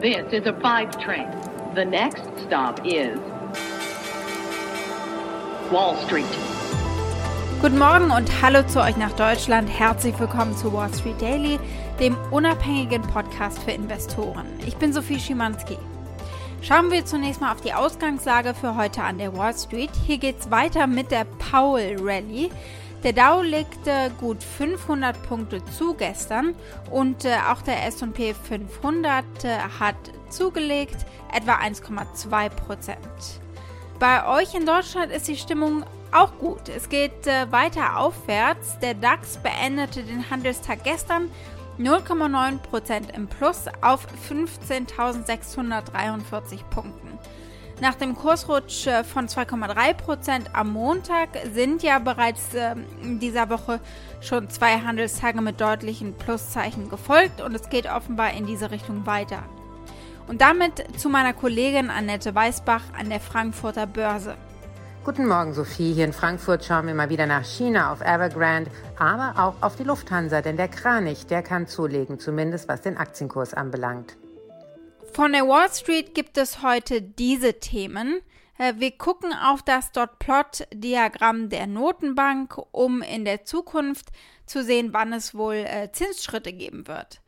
This is a five train. The next stop is Wall Street. Guten Morgen und hallo zu euch nach Deutschland. Herzlich willkommen zu Wall Street Daily, dem unabhängigen Podcast für Investoren. Ich bin Sophie Schimanski. Schauen wir zunächst mal auf die Ausgangslage für heute an der Wall Street. Hier geht es weiter mit der Powell Rally. Der Dow legte gut 500 Punkte zu gestern und äh, auch der S&P 500 äh, hat zugelegt, etwa 1,2 Prozent. Bei euch in Deutschland ist die Stimmung auch gut. Es geht äh, weiter aufwärts. Der DAX beendete den Handelstag gestern 0,9% im Plus auf 15.643 Punkten. Nach dem Kursrutsch äh, von 2,3% am Montag sind ja bereits äh, in dieser Woche schon zwei Handelstage mit deutlichen Pluszeichen gefolgt und es geht offenbar in diese Richtung weiter. Und damit zu meiner Kollegin Annette Weißbach an der Frankfurter Börse. Guten Morgen, Sophie. Hier in Frankfurt schauen wir mal wieder nach China auf Evergrande, aber auch auf die Lufthansa, denn der Kranich, der kann zulegen, zumindest was den Aktienkurs anbelangt. Von der Wall Street gibt es heute diese Themen. Äh, wir gucken auf das Dot-Plot-Diagramm der Notenbank, um in der Zukunft zu sehen, wann es wohl äh, Zinsschritte geben wird.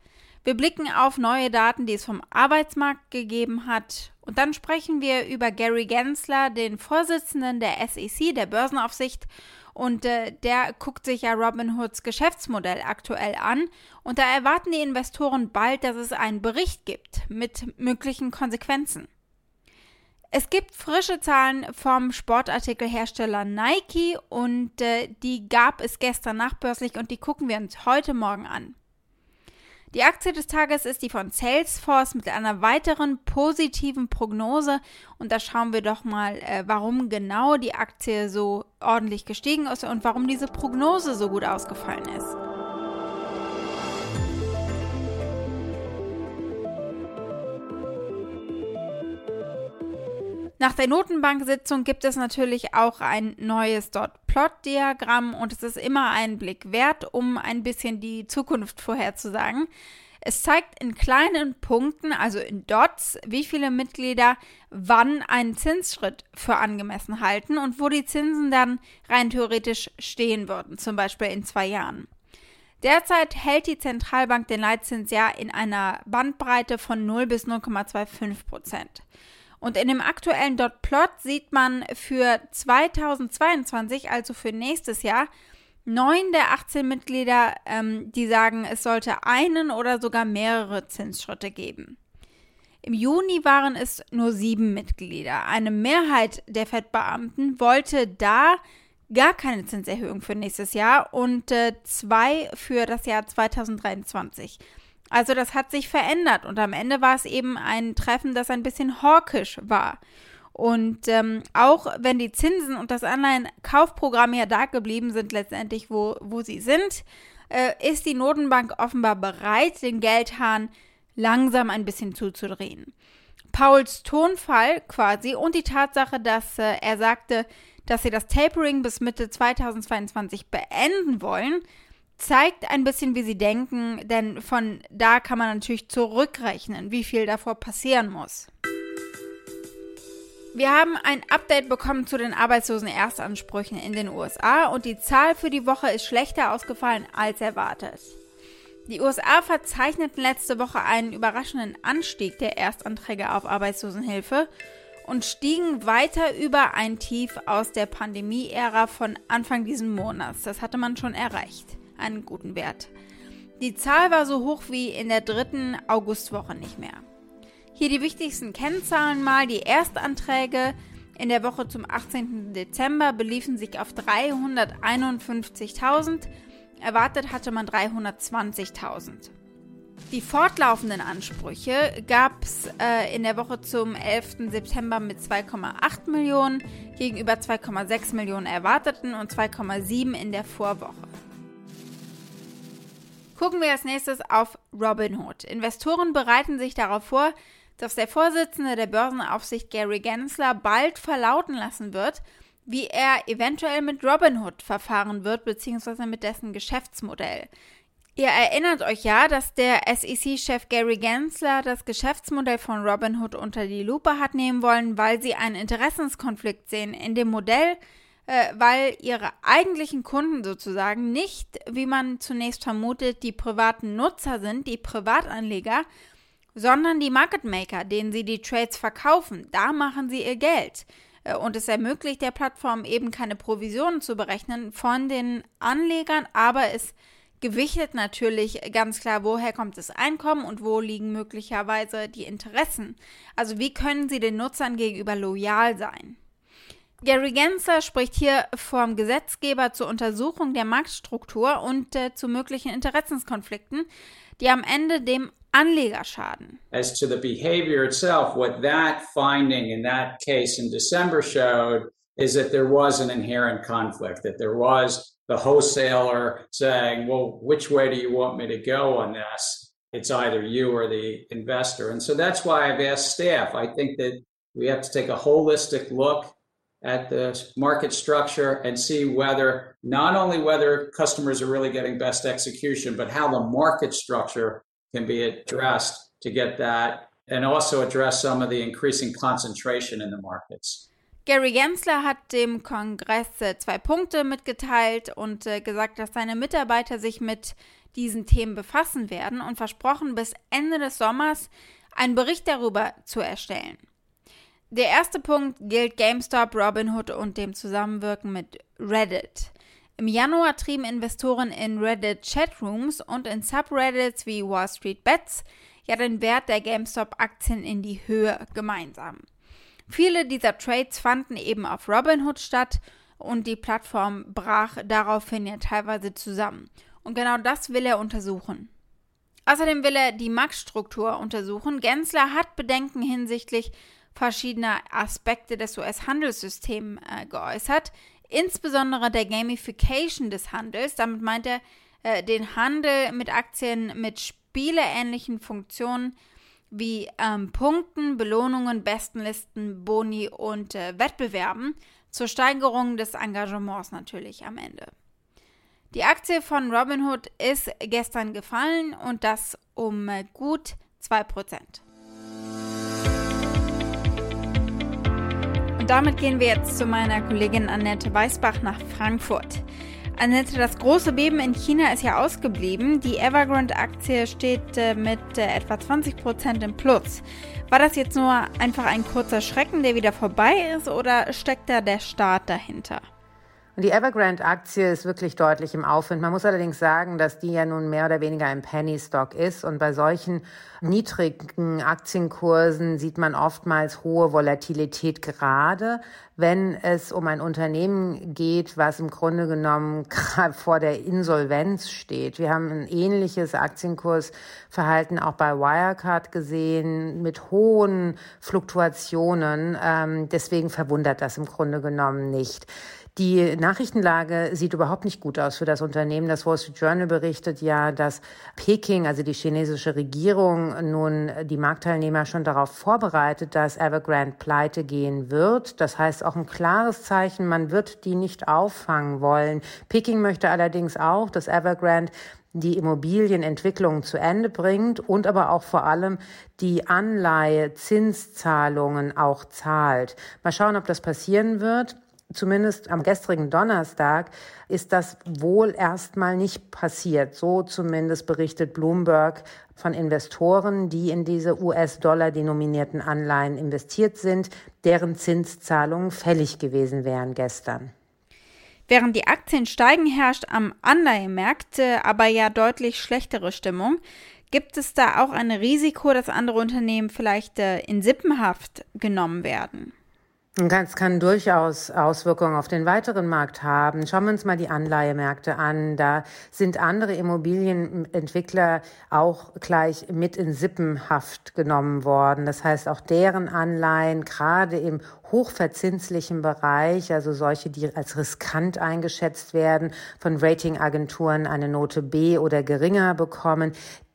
Wir blicken auf neue Daten, die es vom Arbeitsmarkt gegeben hat. Und dann sprechen wir über Gary Gensler, den Vorsitzenden der SEC, der Börsenaufsicht, und äh, der guckt sich ja Robinhoods Geschäftsmodell aktuell an. Und da erwarten die Investoren bald, dass es einen Bericht gibt mit möglichen Konsequenzen. Es gibt frische Zahlen vom Sportartikelhersteller Nike und äh, die gab es gestern nachbörslich und die gucken wir uns heute Morgen an. Die Aktie des Tages ist die von Salesforce mit einer weiteren positiven Prognose. Und da schauen wir doch mal, äh, warum genau die Aktie so ordentlich gestiegen ist und warum diese Prognose so gut ausgefallen ist. Nach der Notenbank-Sitzung gibt es natürlich auch ein neues Dot-Plot-Diagramm und es ist immer einen Blick wert, um ein bisschen die Zukunft vorherzusagen. Es zeigt in kleinen Punkten, also in Dots, wie viele Mitglieder wann einen Zinsschritt für angemessen halten und wo die Zinsen dann rein theoretisch stehen würden, zum Beispiel in zwei Jahren. Derzeit hält die Zentralbank den Leitzins ja in einer Bandbreite von 0 bis 0,25 Prozent. Und in dem aktuellen Dot Plot sieht man für 2022, also für nächstes Jahr, neun der 18 Mitglieder, ähm, die sagen, es sollte einen oder sogar mehrere Zinsschritte geben. Im Juni waren es nur sieben Mitglieder. Eine Mehrheit der Fettbeamten wollte da gar keine Zinserhöhung für nächstes Jahr und äh, zwei für das Jahr 2023. Also das hat sich verändert und am Ende war es eben ein Treffen, das ein bisschen hawkisch war. Und ähm, auch wenn die Zinsen und das Anleihenkaufprogramm ja da geblieben sind, letztendlich wo, wo sie sind, äh, ist die Notenbank offenbar bereit, den Geldhahn langsam ein bisschen zuzudrehen. Pauls Tonfall quasi und die Tatsache, dass äh, er sagte, dass sie das Tapering bis Mitte 2022 beenden wollen, zeigt ein bisschen, wie sie denken, denn von da kann man natürlich zurückrechnen, wie viel davor passieren muss. Wir haben ein Update bekommen zu den arbeitslosen Erstansprüchen in den USA und die Zahl für die Woche ist schlechter ausgefallen als erwartet. Die USA verzeichneten letzte Woche einen überraschenden Anstieg der Erstanträge auf Arbeitslosenhilfe und stiegen weiter über ein Tief aus der Pandemie-Ära von Anfang dieses Monats. Das hatte man schon erreicht einen guten Wert. Die Zahl war so hoch wie in der dritten Augustwoche nicht mehr. Hier die wichtigsten Kennzahlen mal. Die Erstanträge in der Woche zum 18. Dezember beliefen sich auf 351.000. Erwartet hatte man 320.000. Die fortlaufenden Ansprüche gab es äh, in der Woche zum 11. September mit 2,8 Millionen gegenüber 2,6 Millionen erwarteten und 2,7 in der Vorwoche. Gucken wir als nächstes auf Robinhood. Investoren bereiten sich darauf vor, dass der Vorsitzende der Börsenaufsicht Gary Gensler bald verlauten lassen wird, wie er eventuell mit Robinhood verfahren wird, beziehungsweise mit dessen Geschäftsmodell. Ihr erinnert euch ja, dass der SEC-Chef Gary Gensler das Geschäftsmodell von Robinhood unter die Lupe hat nehmen wollen, weil sie einen Interessenskonflikt sehen in dem Modell, äh, weil ihre eigentlichen Kunden sozusagen nicht, wie man zunächst vermutet, die privaten Nutzer sind, die Privatanleger, sondern die Market Maker, denen sie die Trades verkaufen. Da machen sie ihr Geld. Äh, und es ermöglicht der Plattform eben keine Provisionen zu berechnen von den Anlegern, aber es gewichtet natürlich ganz klar, woher kommt das Einkommen und wo liegen möglicherweise die Interessen. Also wie können sie den Nutzern gegenüber loyal sein? Gary Gensler spricht hier vom Gesetzgeber zur Untersuchung der Marktstruktur und äh, zu möglichen Interessenskonflikten, die am Ende dem Anleger schaden. As to the behavior itself, what that finding in that case in December showed is that there was an inherent conflict, that there was the wholesaler saying, well, which way do you want me to go on this? It's either you or the investor. And so that's why I've asked staff. I think that we have to take a holistic look at the market structure and see whether not only whether customers are really getting best execution, but how the market structure can be addressed to get that and also address some of the increasing concentration in the markets. Gary Gensler hat dem Kongress äh, zwei Punkte mitgeteilt und äh, gesagt, dass seine Mitarbeiter sich mit diesen Themen befassen werden und versprochen, bis Ende des Sommers einen Bericht darüber zu erstellen. Der erste Punkt gilt GameStop, Robinhood und dem Zusammenwirken mit Reddit. Im Januar trieben Investoren in Reddit Chatrooms und in Subreddits wie Wall Street Bets ja den Wert der GameStop-Aktien in die Höhe gemeinsam. Viele dieser Trades fanden eben auf Robinhood statt und die Plattform brach daraufhin ja teilweise zusammen. Und genau das will er untersuchen. Außerdem will er die Marktstruktur untersuchen. Gensler hat Bedenken hinsichtlich verschiedener Aspekte des US-Handelssystems äh, geäußert, insbesondere der Gamification des Handels. Damit meint er äh, den Handel mit Aktien mit spieleähnlichen Funktionen wie ähm, Punkten, Belohnungen, Bestenlisten, Boni und äh, Wettbewerben zur Steigerung des Engagements natürlich am Ende. Die Aktie von Robinhood ist gestern gefallen und das um äh, gut 2%. Und damit gehen wir jetzt zu meiner Kollegin Annette Weißbach nach Frankfurt. Annette, das große Beben in China ist ja ausgeblieben. Die Evergrande-Aktie steht äh, mit äh, etwa 20% im Plus. War das jetzt nur einfach ein kurzer Schrecken, der wieder vorbei ist, oder steckt da der Start dahinter? Und die Evergrande-Aktie ist wirklich deutlich im Aufwind. Man muss allerdings sagen, dass die ja nun mehr oder weniger ein Penny-Stock ist. Und bei solchen niedrigen Aktienkursen sieht man oftmals hohe Volatilität, gerade wenn es um ein Unternehmen geht, was im Grunde genommen vor der Insolvenz steht. Wir haben ein ähnliches Aktienkursverhalten auch bei Wirecard gesehen mit hohen Fluktuationen. Ähm, deswegen verwundert das im Grunde genommen nicht. Die Nachrichtenlage sieht überhaupt nicht gut aus für das Unternehmen. Das Wall Street Journal berichtet ja, dass Peking, also die chinesische Regierung, nun die Marktteilnehmer schon darauf vorbereitet, dass Evergrande pleite gehen wird. Das heißt auch ein klares Zeichen, man wird die nicht auffangen wollen. Peking möchte allerdings auch, dass Evergrande die Immobilienentwicklung zu Ende bringt und aber auch vor allem die Anleihe Zinszahlungen auch zahlt. Mal schauen, ob das passieren wird zumindest am gestrigen Donnerstag ist das wohl erstmal nicht passiert. So zumindest berichtet Bloomberg von Investoren, die in diese US-Dollar denominierten Anleihen investiert sind, deren Zinszahlungen fällig gewesen wären gestern. Während die Aktien steigen, herrscht am Anleihemarkt aber ja deutlich schlechtere Stimmung. Gibt es da auch ein Risiko, dass andere Unternehmen vielleicht äh, in Sippenhaft genommen werden? Das kann durchaus Auswirkungen auf den weiteren Markt haben. Schauen wir uns mal die Anleihemärkte an. Da sind andere Immobilienentwickler auch gleich mit in Sippenhaft genommen worden. Das heißt, auch deren Anleihen, gerade im hochverzinslichen Bereich, also solche, die als riskant eingeschätzt werden, von Ratingagenturen eine Note B oder geringer bekommen,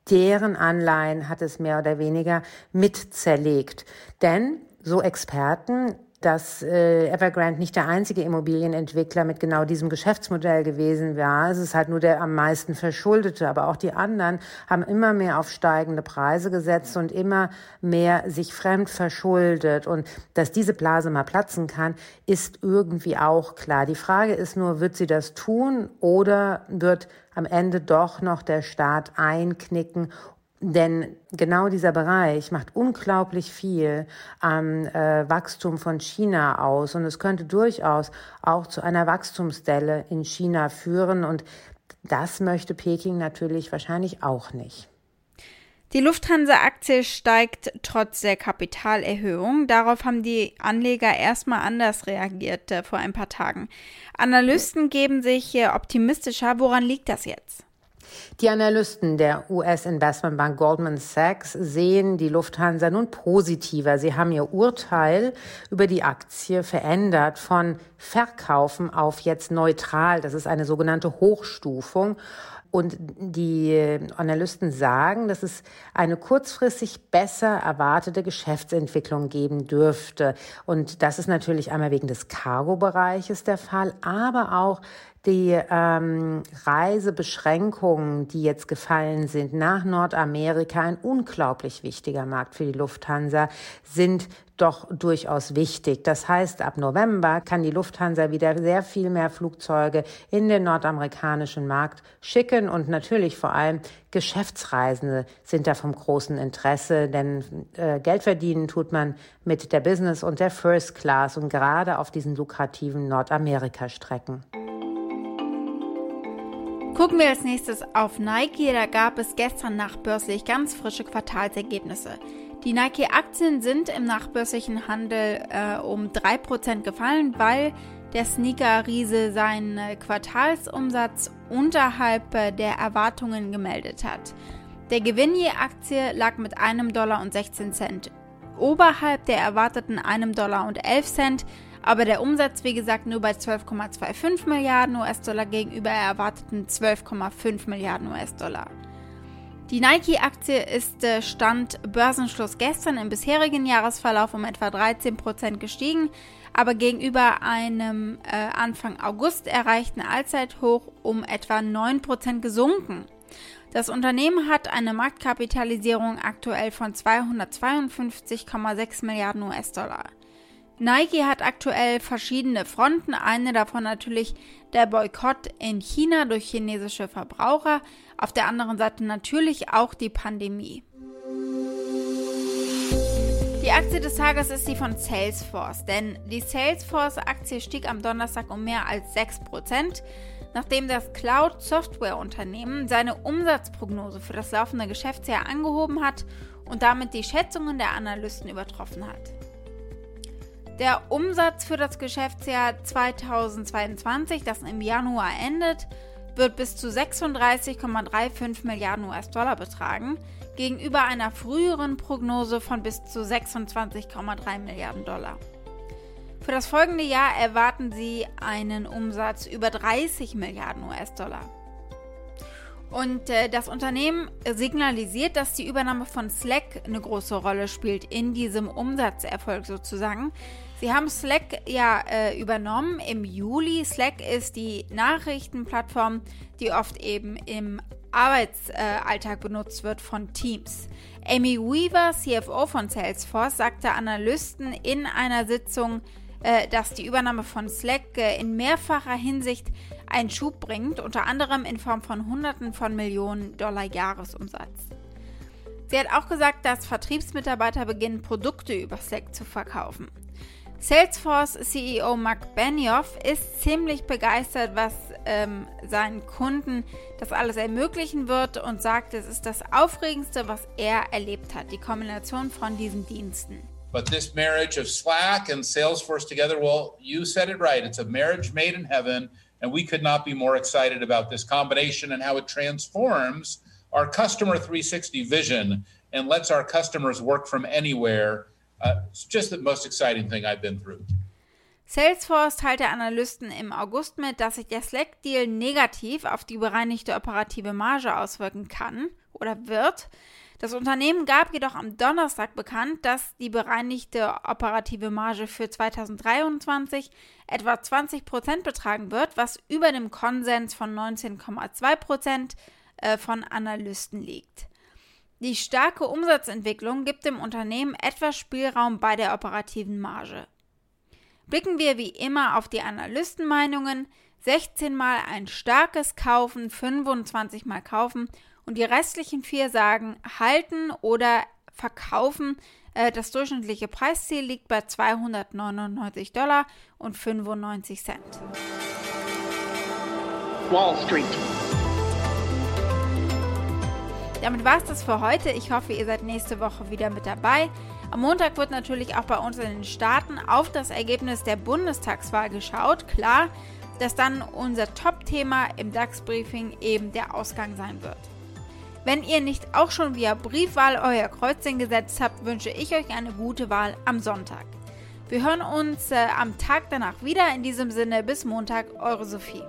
deren Anleihen hat es mehr oder weniger mit zerlegt. Denn so Experten dass äh, Evergrande nicht der einzige Immobilienentwickler mit genau diesem Geschäftsmodell gewesen war. Es ist halt nur der am meisten verschuldete, aber auch die anderen haben immer mehr auf steigende Preise gesetzt und immer mehr sich fremd verschuldet. Und dass diese Blase mal platzen kann, ist irgendwie auch klar. Die Frage ist nur, wird sie das tun oder wird am Ende doch noch der Staat einknicken denn genau dieser Bereich macht unglaublich viel am äh, Wachstum von China aus. Und es könnte durchaus auch zu einer Wachstumsdelle in China führen. Und das möchte Peking natürlich wahrscheinlich auch nicht. Die Lufthansa-Aktie steigt trotz der Kapitalerhöhung. Darauf haben die Anleger erstmal anders reagiert äh, vor ein paar Tagen. Analysten geben sich äh, optimistischer. Woran liegt das jetzt? Die Analysten der US-Investmentbank Goldman Sachs sehen die Lufthansa nun positiver. Sie haben ihr Urteil über die Aktie verändert von Verkaufen auf jetzt neutral. Das ist eine sogenannte Hochstufung. Und die Analysten sagen, dass es eine kurzfristig besser erwartete Geschäftsentwicklung geben dürfte. Und das ist natürlich einmal wegen des Cargo-Bereiches der Fall, aber auch die ähm, Reisebeschränkungen, die jetzt gefallen sind nach Nordamerika, ein unglaublich wichtiger Markt für die Lufthansa, sind doch durchaus wichtig. Das heißt, ab November kann die Lufthansa wieder sehr viel mehr Flugzeuge in den nordamerikanischen Markt schicken und natürlich vor allem Geschäftsreisende sind da vom großen Interesse, denn äh, Geld verdienen tut man mit der Business und der First Class und gerade auf diesen lukrativen Nordamerika-Strecken. Gucken wir als nächstes auf Nike. Da gab es gestern nachbörslich ganz frische Quartalsergebnisse. Die Nike-Aktien sind im nachbörslichen Handel äh, um 3% gefallen, weil der Sneaker-Riese seinen äh, Quartalsumsatz unterhalb äh, der Erwartungen gemeldet hat. Der Gewinn je Aktie lag mit einem Dollar und 16 Cent oberhalb der erwarteten einem Dollar und 11 Cent. Aber der Umsatz, wie gesagt, nur bei 12,25 Milliarden US-Dollar gegenüber erwarteten 12,5 Milliarden US-Dollar. Die Nike-Aktie ist äh, Stand Börsenschluss gestern im bisherigen Jahresverlauf um etwa 13% gestiegen, aber gegenüber einem äh, Anfang August erreichten Allzeithoch um etwa 9% gesunken. Das Unternehmen hat eine Marktkapitalisierung aktuell von 252,6 Milliarden US-Dollar. Nike hat aktuell verschiedene Fronten, eine davon natürlich der Boykott in China durch chinesische Verbraucher, auf der anderen Seite natürlich auch die Pandemie. Die Aktie des Tages ist die von Salesforce, denn die Salesforce-Aktie stieg am Donnerstag um mehr als 6%, nachdem das Cloud-Software-Unternehmen seine Umsatzprognose für das laufende Geschäftsjahr angehoben hat und damit die Schätzungen der Analysten übertroffen hat. Der Umsatz für das Geschäftsjahr 2022, das im Januar endet, wird bis zu 36,35 Milliarden US-Dollar betragen, gegenüber einer früheren Prognose von bis zu 26,3 Milliarden Dollar. Für das folgende Jahr erwarten sie einen Umsatz über 30 Milliarden US-Dollar. Und äh, das Unternehmen signalisiert, dass die Übernahme von Slack eine große Rolle spielt in diesem Umsatzerfolg sozusagen. Sie haben Slack ja äh, übernommen im Juli. Slack ist die Nachrichtenplattform, die oft eben im Arbeitsalltag äh, benutzt wird von Teams. Amy Weaver, CFO von Salesforce, sagte Analysten in einer Sitzung, äh, dass die Übernahme von Slack äh, in mehrfacher Hinsicht einen Schub bringt, unter anderem in Form von Hunderten von Millionen Dollar Jahresumsatz. Sie hat auch gesagt, dass Vertriebsmitarbeiter beginnen, Produkte über Slack zu verkaufen. Salesforce CEO Mark Benioff ist ziemlich begeistert, was ähm, seinen Kunden das alles ermöglichen wird und sagt, es ist das Aufregendste, was er erlebt hat, die Kombination von diesen Diensten. But this marriage of Slack and Salesforce together, well, you said it right. It's a marriage made in heaven, and we could not be more excited about this combination and how it transforms our customer 360 vision and lets our customers work from anywhere Uh, it's just the most exciting thing I've been through. Salesforce teilte Analysten im August mit, dass sich der Slack-Deal negativ auf die bereinigte operative Marge auswirken kann oder wird. Das Unternehmen gab jedoch am Donnerstag bekannt, dass die bereinigte operative Marge für 2023 etwa 20 Prozent betragen wird, was über dem Konsens von 19,2 Prozent äh, von Analysten liegt. Die starke Umsatzentwicklung gibt dem Unternehmen etwas Spielraum bei der operativen Marge. Blicken wir wie immer auf die Analystenmeinungen. 16 mal ein starkes Kaufen, 25 mal kaufen und die restlichen vier sagen halten oder verkaufen. Äh, das durchschnittliche Preisziel liegt bei 299 Dollar und 95 Cent. Wall Street. Damit war es das für heute. Ich hoffe, ihr seid nächste Woche wieder mit dabei. Am Montag wird natürlich auch bei uns in den Staaten auf das Ergebnis der Bundestagswahl geschaut. Klar, dass dann unser Top-Thema im DAX-Briefing eben der Ausgang sein wird. Wenn ihr nicht auch schon via Briefwahl euer Kreuzchen gesetzt habt, wünsche ich euch eine gute Wahl am Sonntag. Wir hören uns äh, am Tag danach wieder. In diesem Sinne bis Montag, eure Sophie.